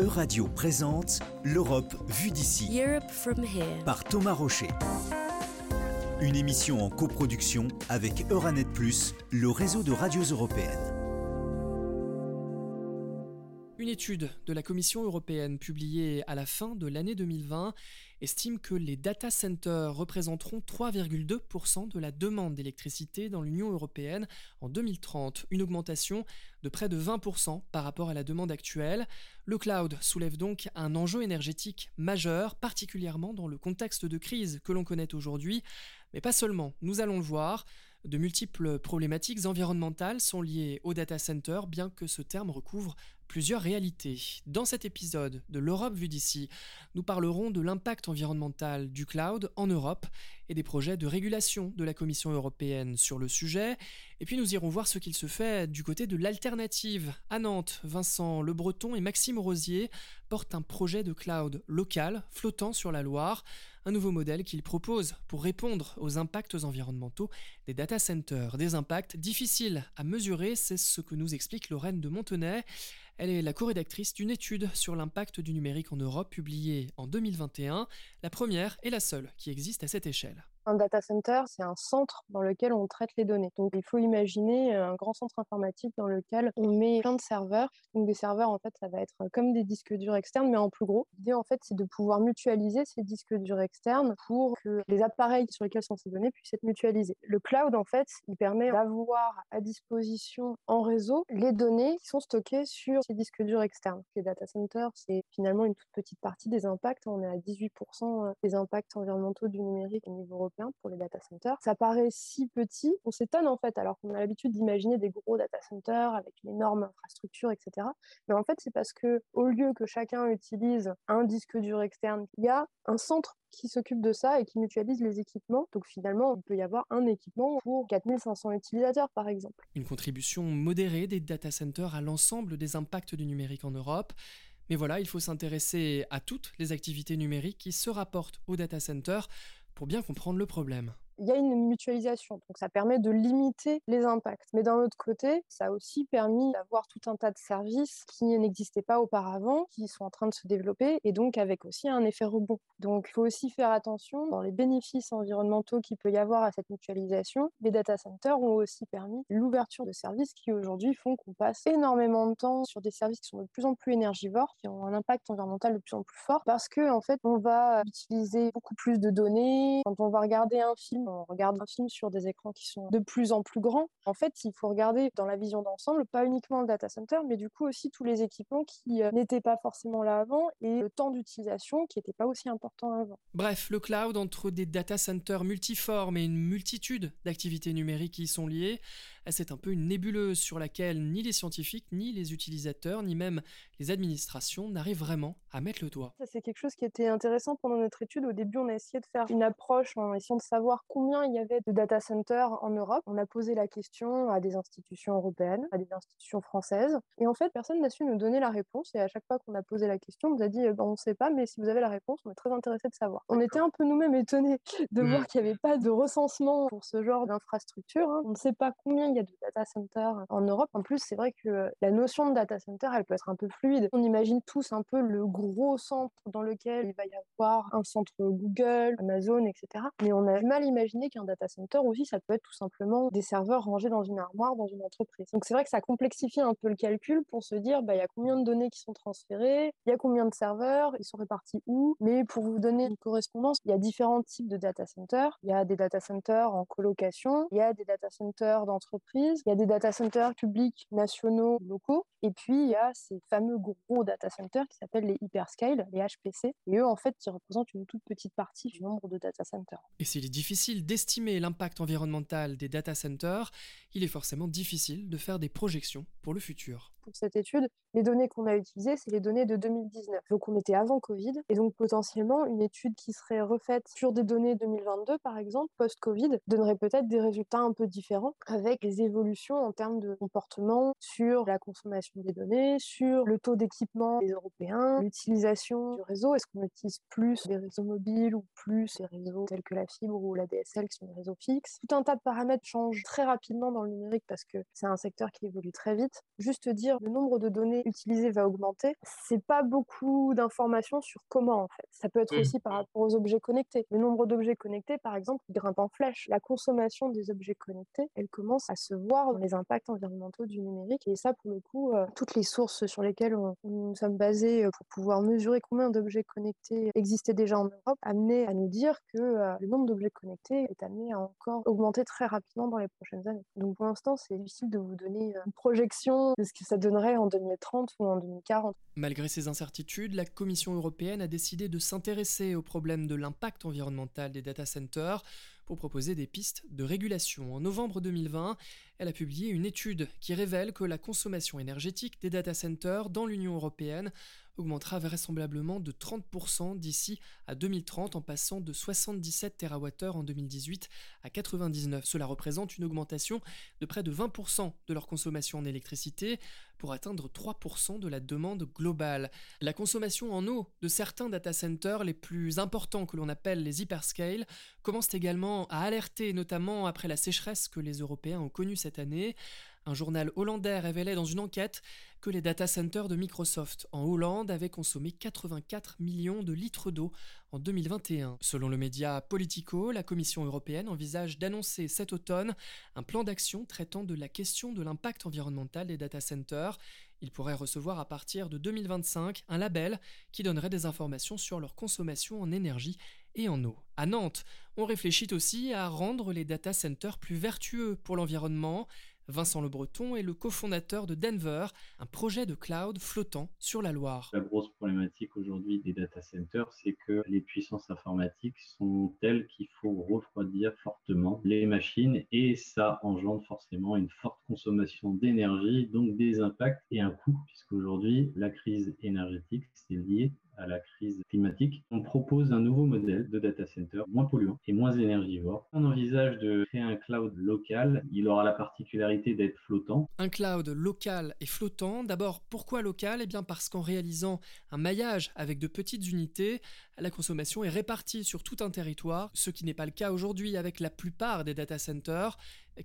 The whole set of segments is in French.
Euradio présente L'Europe vue d'ici par Thomas Rocher. Une émission en coproduction avec Euranet Plus, le réseau de radios européennes. Une étude de la Commission européenne publiée à la fin de l'année 2020 estime que les data centers représenteront 3,2% de la demande d'électricité dans l'Union européenne en 2030, une augmentation de près de 20% par rapport à la demande actuelle. Le cloud soulève donc un enjeu énergétique majeur, particulièrement dans le contexte de crise que l'on connaît aujourd'hui, mais pas seulement, nous allons le voir. De multiples problématiques environnementales sont liées au data center, bien que ce terme recouvre plusieurs réalités. Dans cet épisode de l'Europe vue d'ici, nous parlerons de l'impact environnemental du cloud en Europe et des projets de régulation de la Commission européenne sur le sujet. Et puis nous irons voir ce qu'il se fait du côté de l'alternative. À Nantes, Vincent Le Breton et Maxime Rosier portent un projet de cloud local flottant sur la Loire, un nouveau modèle qu'ils proposent pour répondre aux impacts environnementaux des data centers. Des impacts difficiles à mesurer, c'est ce que nous explique Lorraine de Montenay. Elle est la co-rédactrice d'une étude sur l'impact du numérique en Europe publiée en 2021, la première et la seule qui existe à cette échelle. Un data center, c'est un centre dans lequel on traite les données. Donc, il faut imaginer un grand centre informatique dans lequel on met plein de serveurs. Donc, des serveurs, en fait, ça va être comme des disques durs externes, mais en plus gros. L'idée, en fait, c'est de pouvoir mutualiser ces disques durs externes pour que les appareils sur lesquels sont ces données puissent être mutualisés. Le cloud, en fait, il permet d'avoir à disposition en réseau les données qui sont stockées sur ces disques durs externes. Les data centers, c'est finalement une toute petite partie des impacts. On est à 18% des impacts environnementaux du numérique au niveau européen pour les data centers. Ça paraît si petit, on s'étonne en fait, alors qu'on a l'habitude d'imaginer des gros data centers avec une énorme infrastructure, etc. Mais en fait, c'est parce que au lieu que chacun utilise un disque dur externe, il y a un centre qui s'occupe de ça et qui mutualise les équipements. Donc finalement, il peut y avoir un équipement pour 4500 utilisateurs, par exemple. Une contribution modérée des data centers à l'ensemble des impacts du numérique en Europe. Mais voilà, il faut s'intéresser à toutes les activités numériques qui se rapportent au data center pour bien comprendre le problème il y a une mutualisation, donc ça permet de limiter les impacts. Mais d'un autre côté, ça a aussi permis d'avoir tout un tas de services qui n'existaient pas auparavant, qui sont en train de se développer, et donc avec aussi un effet rebond. Donc il faut aussi faire attention dans les bénéfices environnementaux qu'il peut y avoir à cette mutualisation. Les data centers ont aussi permis l'ouverture de services qui aujourd'hui font qu'on passe énormément de temps sur des services qui sont de plus en plus énergivores, qui ont un impact environnemental de plus en plus fort, parce que en fait on va utiliser beaucoup plus de données. Quand on va regarder un film, on regarde un film sur des écrans qui sont de plus en plus grands. En fait, il faut regarder dans la vision d'ensemble, pas uniquement le data center, mais du coup aussi tous les équipements qui euh, n'étaient pas forcément là avant et le temps d'utilisation qui n'était pas aussi important avant. Bref, le cloud entre des data centers multiformes et une multitude d'activités numériques qui y sont liées, c'est un peu une nébuleuse sur laquelle ni les scientifiques, ni les utilisateurs, ni même les administrations n'arrivent vraiment à mettre le doigt. Ça, c'est quelque chose qui était intéressant pendant notre étude. Au début, on a essayé de faire une approche en essayant de savoir combien il y avait de data centers en Europe. On a posé la question à des institutions européennes, à des institutions françaises. Et en fait, personne n'a su nous donner la réponse. Et à chaque fois qu'on a posé la question, on nous a dit, bah, on ne sait pas, mais si vous avez la réponse, on est très intéressé de savoir. On était un peu nous-mêmes étonnés de Mmh. voir qu'il n'y avait pas de recensement pour ce genre d'infrastructure. hein. On ne sait pas combien il y a de data centers en Europe. En plus, c'est vrai que la notion de data center, elle peut être un peu fluide. On imagine tous un peu le gros centre dans lequel il va y avoir un centre Google, Amazon, etc. Mais on a mal à imaginer qu'un data center aussi, ça peut être tout simplement des serveurs rangés dans une armoire dans une entreprise. Donc c'est vrai que ça complexifie un peu le calcul pour se dire, bah, il y a combien de données qui sont transférées, il y a combien de serveurs, ils sont répartis où. Mais pour vous donner une correspondance, il y a différents types de data centers. Il y a des data centers en colocation, il y a des data centers d'entreprise, il y a des data centers publics, nationaux, locaux. Et puis, il y a ces fameux gros data centers qui s'appellent les hyperscale, les HPC. Et eux, en fait, qui représentent une toute petite partie du nombre de data centers. Et s'il est difficile d'estimer l'impact environnemental des data centers, il est forcément difficile de faire des projections pour le futur. Pour cette étude, les données qu'on a utilisées, c'est les données de 2019. Donc on était avant Covid, et donc potentiellement une étude qui serait refaite sur des données 2022, par exemple, post-Covid, donnerait peut-être des résultats un peu différents, avec les évolutions en termes de comportement sur la consommation des données, sur le taux d'équipement des Européens, l'utilisation du réseau. Est-ce qu'on utilise plus des réseaux mobiles ou plus des réseaux tels que la fibre ou la DSL qui sont des réseaux fixes? Tout un tas de paramètres changent très rapidement dans le numérique parce que c'est un secteur qui évolue très vite. Juste dire dire le nombre de données utilisées va augmenter, c'est pas beaucoup d'informations sur comment en fait. Ça peut être mmh. aussi par rapport aux objets connectés. Le nombre d'objets connectés, par exemple, grimpe en flèche. La consommation des objets connectés, elle commence à se voir dans les impacts environnementaux du numérique. Et ça, pour le coup, euh, toutes les sources sur lesquelles on, nous sommes basés euh, pour pouvoir mesurer combien d'objets connectés existaient déjà en Europe, amenaient à nous dire que euh, le nombre d'objets connectés est amené à encore augmenter très rapidement dans les prochaines années. Donc pour l'instant, c'est difficile de vous donner une projection de ce que ça en 2030 ou en 2040. Malgré ces incertitudes, la Commission européenne a décidé de s'intéresser au problème de l'impact environnemental des data centers pour proposer des pistes de régulation. En novembre 2020, elle a publié une étude qui révèle que la consommation énergétique des data centers dans l'Union européenne augmentera vraisemblablement de 30% d'ici à 2030 en passant de 77 TWh en 2018 à 99. Cela représente une augmentation de près de 20% de leur consommation en électricité pour atteindre 3% de la demande globale. La consommation en eau de certains data centers les plus importants que l'on appelle les hyperscale commence également à alerter, notamment après la sécheresse que les Européens ont connue cette année. Un journal hollandais révélait dans une enquête que les data centers de Microsoft en Hollande avaient consommé 84 millions de litres d'eau en 2021. Selon le média Politico, la Commission européenne envisage d'annoncer cet automne un plan d'action traitant de la question de l'impact environnemental des data centers. Il pourrait recevoir à partir de 2025 un label qui donnerait des informations sur leur consommation en énergie et en eau. À Nantes, on réfléchit aussi à rendre les data centers plus vertueux pour l'environnement. Vincent Le Breton est le cofondateur de Denver, un projet de cloud flottant sur la Loire. La grosse problématique aujourd'hui des data centers, c'est que les puissances informatiques sont telles qu'il faut refroidir fortement les machines et ça engendre forcément une forte consommation d'énergie, donc des impacts et un coût, puisqu'aujourd'hui la crise énergétique, c'est lié à la crise climatique, on propose un nouveau modèle de data center moins polluant et moins énergivore. On envisage de créer un cloud local. Il aura la particularité d'être flottant. Un cloud local et flottant. D'abord, pourquoi local? Eh bien parce qu'en réalisant un maillage avec de petites unités, la consommation est répartie sur tout un territoire, ce qui n'est pas le cas aujourd'hui avec la plupart des data centers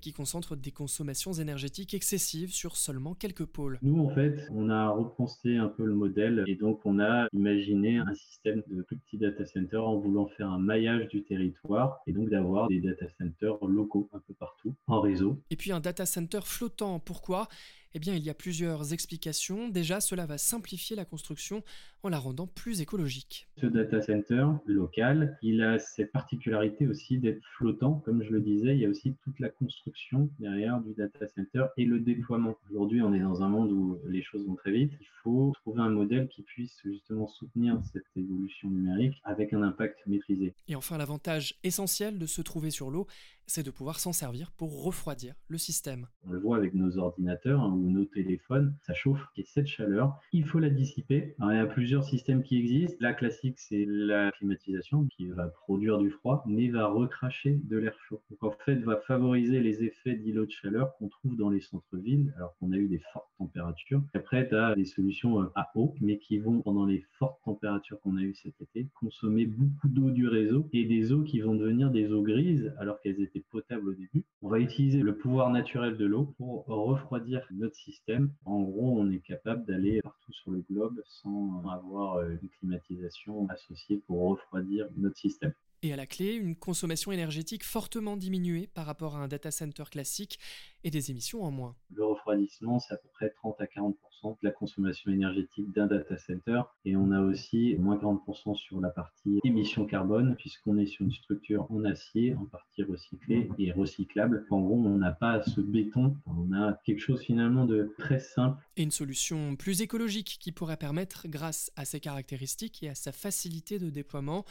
qui concentrent des consommations énergétiques excessives sur seulement quelques pôles. Nous, en fait, on a repensé un peu le modèle et donc on a imaginé un système de plus petits data centers en voulant faire un maillage du territoire et donc d'avoir des data centers locaux un peu partout en réseau. Et puis un data center flottant, pourquoi? Eh bien, il y a plusieurs explications. Déjà, cela va simplifier la construction en la rendant plus écologique. Ce data center local, il a cette particularité aussi d'être flottant. Comme je le disais, il y a aussi toute la construction derrière du data center et le déploiement. Aujourd'hui, on est dans un monde où les choses vont très vite. Il faut trouver un modèle qui puisse justement soutenir cette évolution numérique avec un impact maîtrisé. Et enfin, l'avantage essentiel de se trouver sur l'eau, c'est de pouvoir s'en servir pour refroidir le système. On le voit avec nos ordinateurs hein, ou nos téléphones, ça chauffe et cette chaleur, il faut la dissiper. il y a plusieurs systèmes qui existent. La classique, c'est la climatisation qui va produire du froid mais va recracher de l'air chaud. Donc en fait, va favoriser les effets d'îlots de chaleur qu'on trouve dans les centres-villes alors qu'on a eu des fortes températures. Après, tu as des solutions euh, à eau mais qui vont pendant les fortes températures qu'on a eues cet été consommer beaucoup d'eau du réseau et des eaux qui vont devenir des eaux grises alors qu'elles étaient potable au début. On va utiliser le pouvoir naturel de l'eau pour refroidir notre système. En gros, on est capable d'aller partout sur le globe sans avoir euh, une climatisation associée pour refroidir notre système. Et à la clé, une consommation énergétique fortement diminuée par rapport à un data center classique et des émissions en moins. Le refroidissement, c'est à peu près 30 à 40% de la consommation énergétique d'un data center. Et on a aussi moins 40% sur la partie émission carbone, puisqu'on est sur une structure en acier, en partie recyclée et recyclable. En gros, on n'a pas ce béton, on a quelque chose finalement de très simple. Et une solution plus écologique qui pourrait permettre, grâce à ses caractéristiques et à sa facilité de déploiement,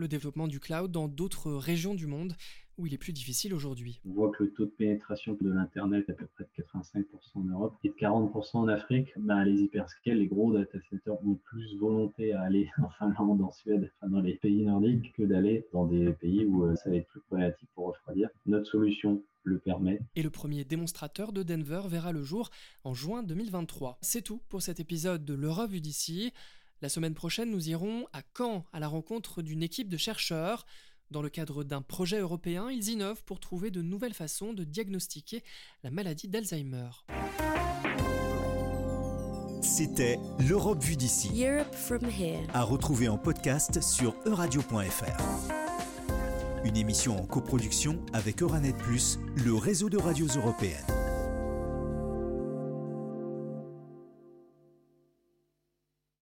le développement du cloud dans d'autres régions du monde où il est plus difficile aujourd'hui. On voit que le taux de pénétration de l'Internet est à peu près de 85% en Europe et de 40% en Afrique. Ben, les hyperscales, les gros data centers ont plus volonté à aller en Finlande, en Suède, dans les pays nordiques que d'aller dans des pays où euh, ça va être plus problématique pour refroidir. Notre solution le permet. Et le premier démonstrateur de Denver verra le jour en juin 2023. C'est tout pour cet épisode de l'Europe vue d'ici. La semaine prochaine, nous irons à Caen à la rencontre d'une équipe de chercheurs. Dans le cadre d'un projet européen, ils innovent pour trouver de nouvelles façons de diagnostiquer la maladie d'Alzheimer. C'était l'Europe vue d'ici. Europe from here. À retrouver en podcast sur euradio.fr. Une émission en coproduction avec Euranet Plus, le réseau de radios européennes.